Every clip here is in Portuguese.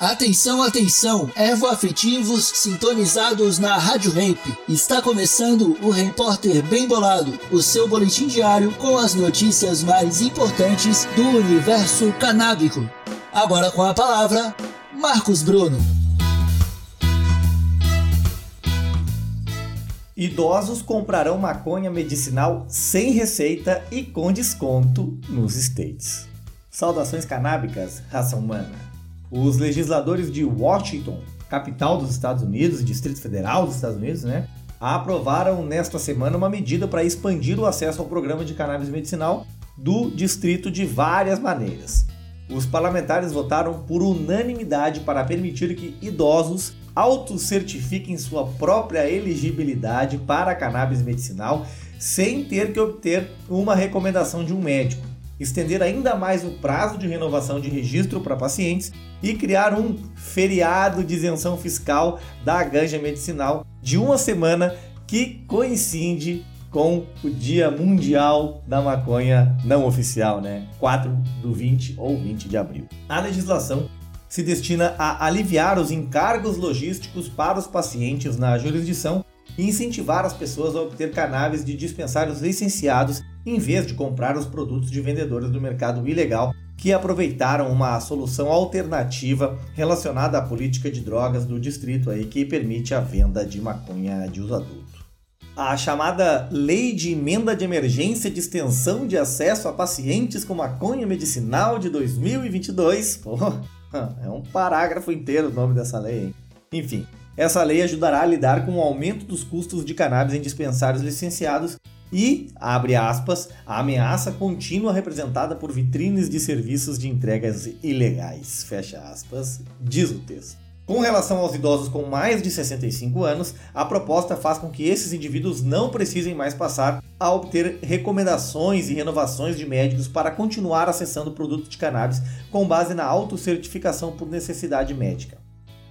Atenção, atenção, ervo-afetivos sintonizados na Rádio Ramp. Está começando o Repórter Bem Bolado, o seu boletim diário com as notícias mais importantes do universo canábico. Agora com a palavra, Marcos Bruno. Idosos comprarão maconha medicinal sem receita e com desconto nos States. Saudações canábicas, raça humana. Os legisladores de Washington, capital dos Estados Unidos e Distrito Federal dos Estados Unidos, né, aprovaram nesta semana uma medida para expandir o acesso ao programa de cannabis medicinal do distrito de várias maneiras. Os parlamentares votaram por unanimidade para permitir que idosos autocertifiquem sua própria elegibilidade para cannabis medicinal sem ter que obter uma recomendação de um médico estender ainda mais o prazo de renovação de registro para pacientes e criar um feriado de isenção fiscal da ganja medicinal de uma semana que coincide com o Dia Mundial da Maconha não oficial, né? 4 do 20 ou 20 de abril. A legislação se destina a aliviar os encargos logísticos para os pacientes na jurisdição e incentivar as pessoas a obter cannabis de dispensários licenciados em vez de comprar os produtos de vendedores do mercado ilegal que aproveitaram uma solução alternativa relacionada à política de drogas do distrito aí que permite a venda de maconha de uso adulto. A chamada Lei de Emenda de Emergência de Extensão de Acesso a Pacientes com Maconha Medicinal de 2022. Pô, é um parágrafo inteiro o nome dessa lei, hein? Enfim, essa lei ajudará a lidar com o aumento dos custos de cannabis em dispensários licenciados e, abre aspas, a ameaça contínua representada por vitrines de serviços de entregas ilegais, fecha aspas, diz o texto. Com relação aos idosos com mais de 65 anos, a proposta faz com que esses indivíduos não precisem mais passar a obter recomendações e renovações de médicos para continuar acessando produtos de cannabis com base na autocertificação por necessidade médica.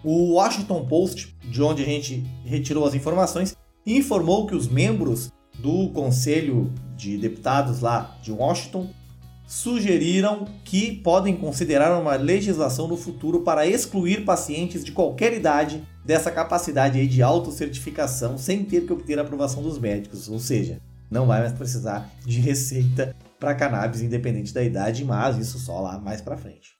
O Washington Post, de onde a gente retirou as informações, informou que os membros do Conselho de Deputados lá de Washington sugeriram que podem considerar uma legislação no futuro para excluir pacientes de qualquer idade dessa capacidade de autocertificação sem ter que obter a aprovação dos médicos, ou seja, não vai mais precisar de receita para cannabis independente da idade, mas isso só lá mais para frente.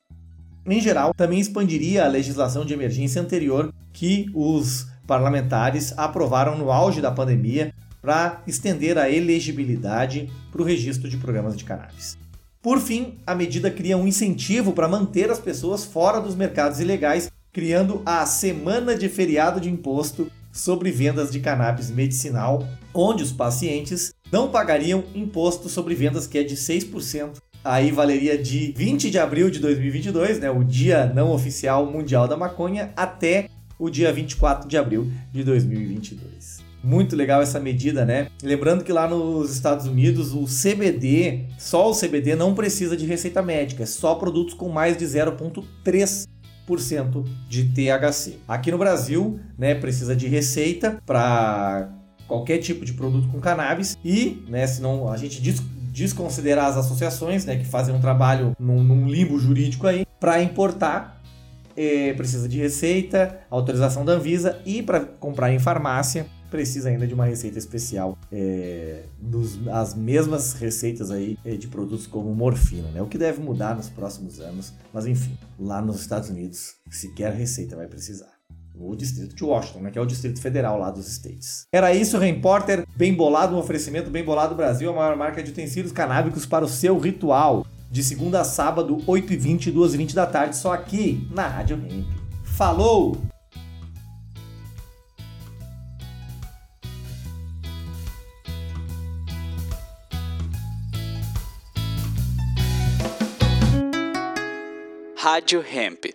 Em geral, também expandiria a legislação de emergência anterior que os parlamentares aprovaram no auge da pandemia para estender a elegibilidade para o registro de programas de cannabis. Por fim, a medida cria um incentivo para manter as pessoas fora dos mercados ilegais, criando a Semana de Feriado de Imposto sobre vendas de cannabis medicinal, onde os pacientes não pagariam imposto sobre vendas que é de 6%. Aí valeria de 20 de abril de 2022, né, o Dia Não Oficial Mundial da Maconha, até o dia 24 de abril de 2022. Muito legal essa medida, né? Lembrando que lá nos Estados Unidos o CBD, só o CBD não precisa de receita médica, é só produtos com mais de 0,3% de THC. Aqui no Brasil, né, precisa de receita para qualquer tipo de produto com cannabis e, né, senão a gente desconsiderar as associações, né, que fazem um trabalho num, num limbo jurídico aí, para importar é, precisa de receita, autorização da Anvisa e para comprar em farmácia precisa ainda de uma receita especial, é, dos, as mesmas receitas aí é, de produtos como morfina, né? O que deve mudar nos próximos anos, mas enfim, lá nos Estados Unidos, sequer receita vai precisar. O distrito de Washington, né, que é o distrito federal lá dos States. Era isso, Repórter. Bem bolado, um oferecimento bem bolado Brasil, a maior marca de utensílios canábicos para o seu ritual. De segunda a sábado, 8h20 e 2h20 da tarde, só aqui na Rádio Hemp. Falou! Rádio Hemp.